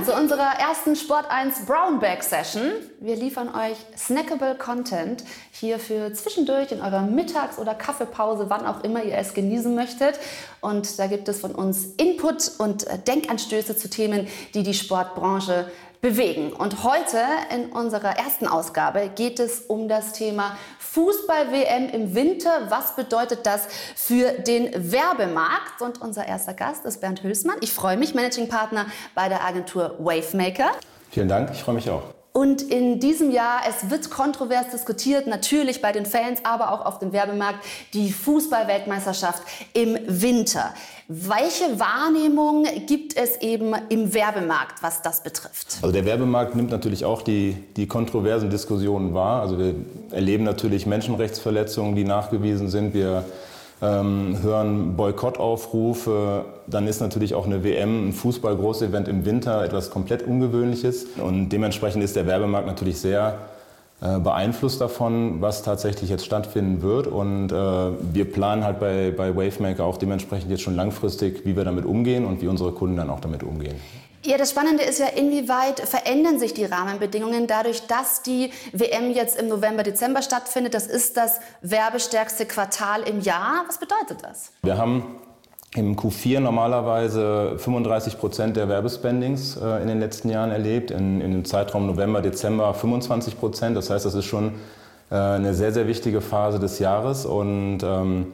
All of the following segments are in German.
willkommen zu unserer ersten Sport 1 Brownback Session. Wir liefern euch snackable Content hier für zwischendurch in eurer Mittags- oder Kaffeepause, wann auch immer ihr es genießen möchtet. Und da gibt es von uns Input und äh, Denkanstöße zu Themen, die die Sportbranche bewegen. Und heute in unserer ersten Ausgabe geht es um das Thema Fußball-WM im Winter. Was bedeutet das für den Werbemarkt? Und unser erster Gast ist Bernd Hülsmann. Ich freue mich, Managing Partner bei der Agentur Wavemaker. Vielen Dank, ich freue mich auch. Und in diesem Jahr, es wird kontrovers diskutiert, natürlich bei den Fans, aber auch auf dem Werbemarkt, die Fußball-Weltmeisterschaft im Winter. Welche Wahrnehmung gibt es eben im Werbemarkt, was das betrifft? Also der Werbemarkt nimmt natürlich auch die, die kontroversen Diskussionen wahr. Also wir erleben natürlich Menschenrechtsverletzungen, die nachgewiesen sind. Wir ähm, hören Boykottaufrufe. Dann ist natürlich auch eine WM, ein Fußball-Großevent im Winter etwas komplett Ungewöhnliches. Und dementsprechend ist der Werbemarkt natürlich sehr beeinflusst davon, was tatsächlich jetzt stattfinden wird. Und äh, wir planen halt bei, bei Wavemaker auch dementsprechend jetzt schon langfristig, wie wir damit umgehen und wie unsere Kunden dann auch damit umgehen. Ja, das Spannende ist ja, inwieweit verändern sich die Rahmenbedingungen dadurch, dass die WM jetzt im November, Dezember stattfindet. Das ist das werbestärkste Quartal im Jahr. Was bedeutet das? Wir haben im Q4 normalerweise 35 Prozent der Werbespendings äh, in den letzten Jahren erlebt. In, in dem Zeitraum November, Dezember 25 Prozent. Das heißt, das ist schon äh, eine sehr, sehr wichtige Phase des Jahres. Und ähm,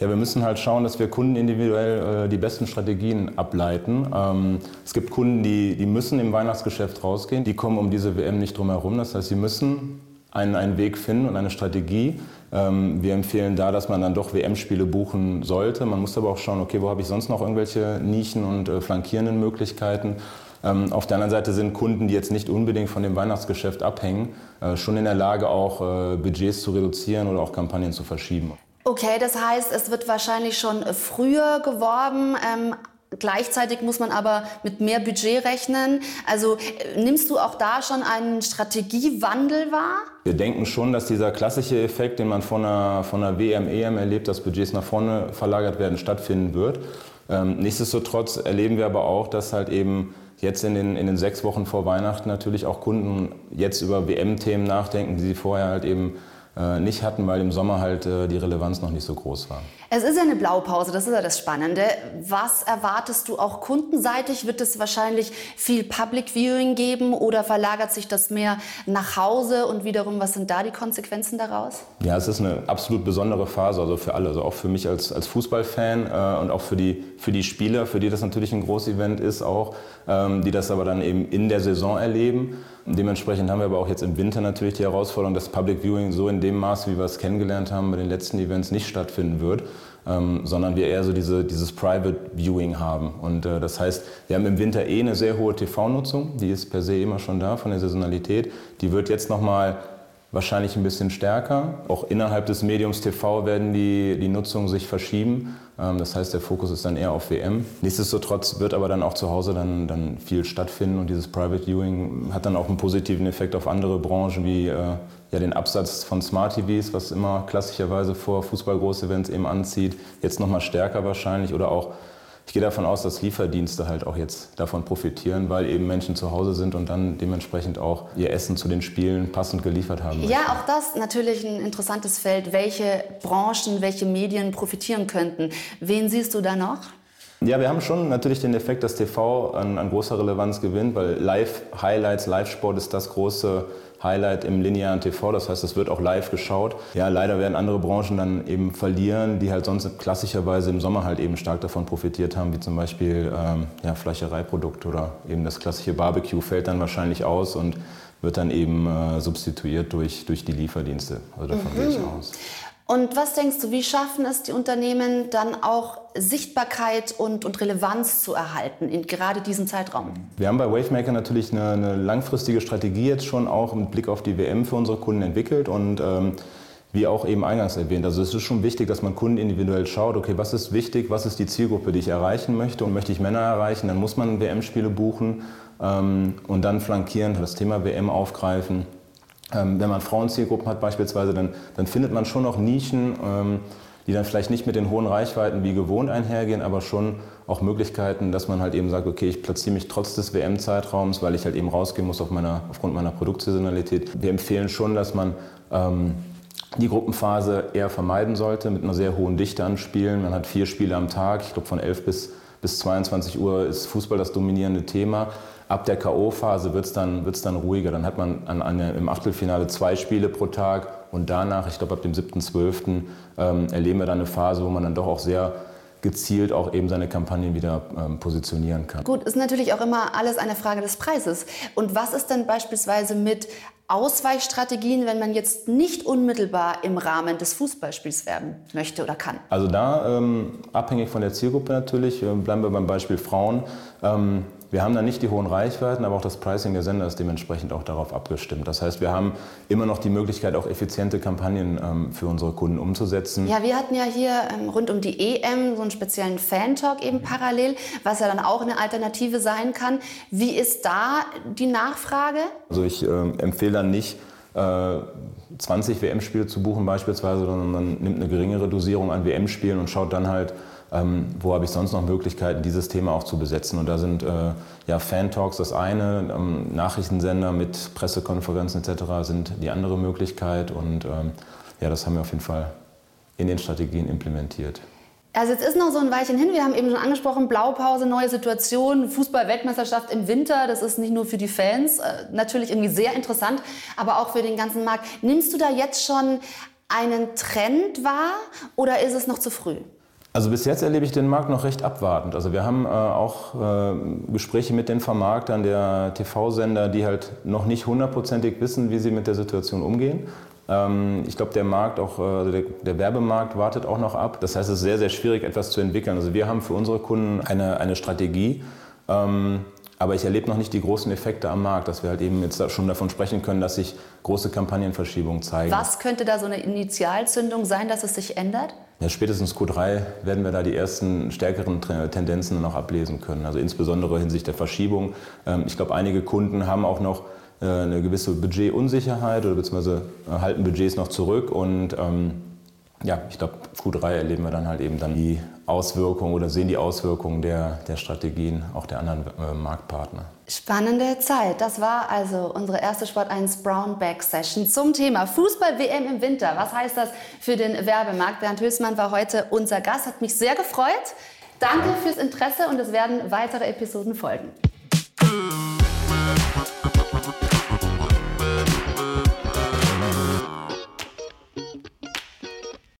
ja, wir müssen halt schauen, dass wir Kunden individuell äh, die besten Strategien ableiten. Ähm, es gibt Kunden, die, die müssen im Weihnachtsgeschäft rausgehen. Die kommen um diese WM nicht drum herum. Das heißt, sie müssen einen, einen Weg finden und eine Strategie. Ähm, wir empfehlen da, dass man dann doch WM-Spiele buchen sollte. Man muss aber auch schauen, okay, wo habe ich sonst noch irgendwelche Nischen und äh, flankierenden Möglichkeiten. Ähm, auf der anderen Seite sind Kunden, die jetzt nicht unbedingt von dem Weihnachtsgeschäft abhängen, äh, schon in der Lage, auch äh, Budgets zu reduzieren oder auch Kampagnen zu verschieben. Okay, das heißt, es wird wahrscheinlich schon früher geworben. Ähm, gleichzeitig muss man aber mit mehr Budget rechnen. Also äh, nimmst du auch da schon einen Strategiewandel wahr? Wir denken schon, dass dieser klassische Effekt, den man von einer, von einer WM, EM erlebt, dass Budgets nach vorne verlagert werden, stattfinden wird. Ähm, nichtsdestotrotz erleben wir aber auch, dass halt eben jetzt in den, in den sechs Wochen vor Weihnachten natürlich auch Kunden jetzt über WM-Themen nachdenken, die sie vorher halt eben nicht hatten, weil im Sommer halt äh, die Relevanz noch nicht so groß war. Es ist ja eine Blaupause, das ist ja das Spannende. Was erwartest du auch kundenseitig? Wird es wahrscheinlich viel Public Viewing geben oder verlagert sich das mehr nach Hause und wiederum, was sind da die Konsequenzen daraus? Ja, es ist eine absolut besondere Phase, also für alle, also auch für mich als, als Fußballfan äh, und auch für die, für die Spieler, für die das natürlich ein Großevent ist auch, ähm, die das aber dann eben in der Saison erleben. Dementsprechend haben wir aber auch jetzt im Winter natürlich die Herausforderung, dass Public Viewing so in dem Maß, wie wir es kennengelernt haben, bei den letzten Events nicht stattfinden wird, ähm, sondern wir eher so diese, dieses Private Viewing haben. Und äh, das heißt, wir haben im Winter eh eine sehr hohe TV-Nutzung, die ist per se immer schon da von der Saisonalität. Die wird jetzt nochmal wahrscheinlich ein bisschen stärker. Auch innerhalb des Mediums TV werden die, die Nutzung sich verschieben. Ähm, das heißt, der Fokus ist dann eher auf WM. Nichtsdestotrotz wird aber dann auch zu Hause dann, dann viel stattfinden und dieses Private Viewing hat dann auch einen positiven Effekt auf andere Branchen wie äh, ja, den Absatz von Smart TVs, was immer klassischerweise vor Fußball-Großevents eben anzieht. Jetzt nochmal stärker wahrscheinlich oder auch ich gehe davon aus, dass Lieferdienste halt auch jetzt davon profitieren, weil eben Menschen zu Hause sind und dann dementsprechend auch ihr Essen zu den Spielen passend geliefert haben. Ja, auch das natürlich ein interessantes Feld, welche Branchen, welche Medien profitieren könnten. Wen siehst du da noch? Ja, wir haben schon natürlich den Effekt, dass TV an, an großer Relevanz gewinnt, weil Live-Highlights, Live-Sport ist das große Highlight im linearen TV. Das heißt, es wird auch live geschaut. Ja, leider werden andere Branchen dann eben verlieren, die halt sonst klassischerweise im Sommer halt eben stark davon profitiert haben, wie zum Beispiel ähm, ja, Fleischereiprodukte oder eben das klassische Barbecue fällt dann wahrscheinlich aus und wird dann eben äh, substituiert durch, durch die Lieferdienste. Also davon mhm. gehe ich aus. Und was denkst du, wie schaffen es die Unternehmen dann auch Sichtbarkeit und, und Relevanz zu erhalten in gerade diesem Zeitraum? Wir haben bei Wavemaker natürlich eine, eine langfristige Strategie jetzt schon auch mit Blick auf die WM für unsere Kunden entwickelt und ähm, wie auch eben eingangs erwähnt. Also es ist schon wichtig, dass man Kunden individuell schaut, okay, was ist wichtig, was ist die Zielgruppe, die ich erreichen möchte und möchte ich Männer erreichen, dann muss man WM-Spiele buchen ähm, und dann flankieren, das Thema WM aufgreifen ähm, wenn man Frauenzielgruppen hat beispielsweise, dann, dann findet man schon noch Nischen, ähm, die dann vielleicht nicht mit den hohen Reichweiten wie gewohnt einhergehen, aber schon auch Möglichkeiten, dass man halt eben sagt, okay, ich platziere mich trotz des WM-Zeitraums, weil ich halt eben rausgehen muss auf meiner, aufgrund meiner Produktsaisonalität. Wir empfehlen schon, dass man ähm, die Gruppenphase eher vermeiden sollte mit einer sehr hohen Dichte an Spielen. Man hat vier Spiele am Tag, ich glaube von 11 bis, bis 22 Uhr ist Fußball das dominierende Thema. Ab der K.O.-Phase wird es dann, wird's dann ruhiger. Dann hat man an, an, im Achtelfinale zwei Spiele pro Tag und danach, ich glaube ab dem 7.12., ähm, erleben wir dann eine Phase, wo man dann doch auch sehr gezielt auch eben seine Kampagnen wieder ähm, positionieren kann. Gut, ist natürlich auch immer alles eine Frage des Preises. Und was ist denn beispielsweise mit Ausweichstrategien, wenn man jetzt nicht unmittelbar im Rahmen des Fußballspiels werben möchte oder kann? Also da, ähm, abhängig von der Zielgruppe natürlich, äh, bleiben wir beim Beispiel Frauen. Ähm, wir haben da nicht die hohen Reichweiten, aber auch das Pricing der Sender ist dementsprechend auch darauf abgestimmt. Das heißt, wir haben immer noch die Möglichkeit, auch effiziente Kampagnen ähm, für unsere Kunden umzusetzen. Ja, wir hatten ja hier ähm, rund um die EM so einen speziellen Fan-Talk eben parallel, was ja dann auch eine Alternative sein kann. Wie ist da die Nachfrage? Also ich äh, empfehle dann nicht, 20 äh, WM-Spiele zu buchen beispielsweise, sondern man nimmt eine geringere Dosierung an WM-Spielen und schaut dann halt, ähm, wo habe ich sonst noch Möglichkeiten, dieses Thema auch zu besetzen. Und da sind äh, ja Fan-Talks das eine, ähm, Nachrichtensender mit Pressekonferenzen etc. sind die andere Möglichkeit. Und ähm, ja, das haben wir auf jeden Fall in den Strategien implementiert. Also jetzt ist noch so ein Weilchen hin. Wir haben eben schon angesprochen, Blaupause, neue Situation, Fußball-Weltmeisterschaft im Winter. Das ist nicht nur für die Fans äh, natürlich irgendwie sehr interessant, aber auch für den ganzen Markt. Nimmst du da jetzt schon einen Trend wahr oder ist es noch zu früh? Also bis jetzt erlebe ich den Markt noch recht abwartend. Also wir haben äh, auch äh, Gespräche mit den Vermarktern der TV-Sender, die halt noch nicht hundertprozentig wissen, wie sie mit der Situation umgehen. Ähm, ich glaube, der Markt, auch äh, der, der, Werbemarkt wartet auch noch ab. Das heißt, es ist sehr, sehr schwierig, etwas zu entwickeln. Also wir haben für unsere Kunden eine, eine Strategie. Ähm, aber ich erlebe noch nicht die großen Effekte am Markt, dass wir halt eben jetzt schon davon sprechen können, dass sich große Kampagnenverschiebungen zeigen. Was könnte da so eine Initialzündung sein, dass es sich ändert? Ja, spätestens Q3 werden wir da die ersten stärkeren Tendenzen noch ablesen können. Also insbesondere hinsichtlich der Verschiebung. Ähm, ich glaube, einige Kunden haben auch noch äh, eine gewisse Budgetunsicherheit oder beziehungsweise halten Budgets noch zurück und ähm, ja, ich glaube, Q3 erleben wir dann halt eben dann die Auswirkungen oder sehen die Auswirkungen der, der Strategien auch der anderen äh, Marktpartner. Spannende Zeit. Das war also unsere erste Sport 1 Brownback Session zum Thema Fußball-WM im Winter. Was heißt das für den Werbemarkt? Bernd Hößmann war heute unser Gast, hat mich sehr gefreut. Danke fürs Interesse und es werden weitere Episoden folgen.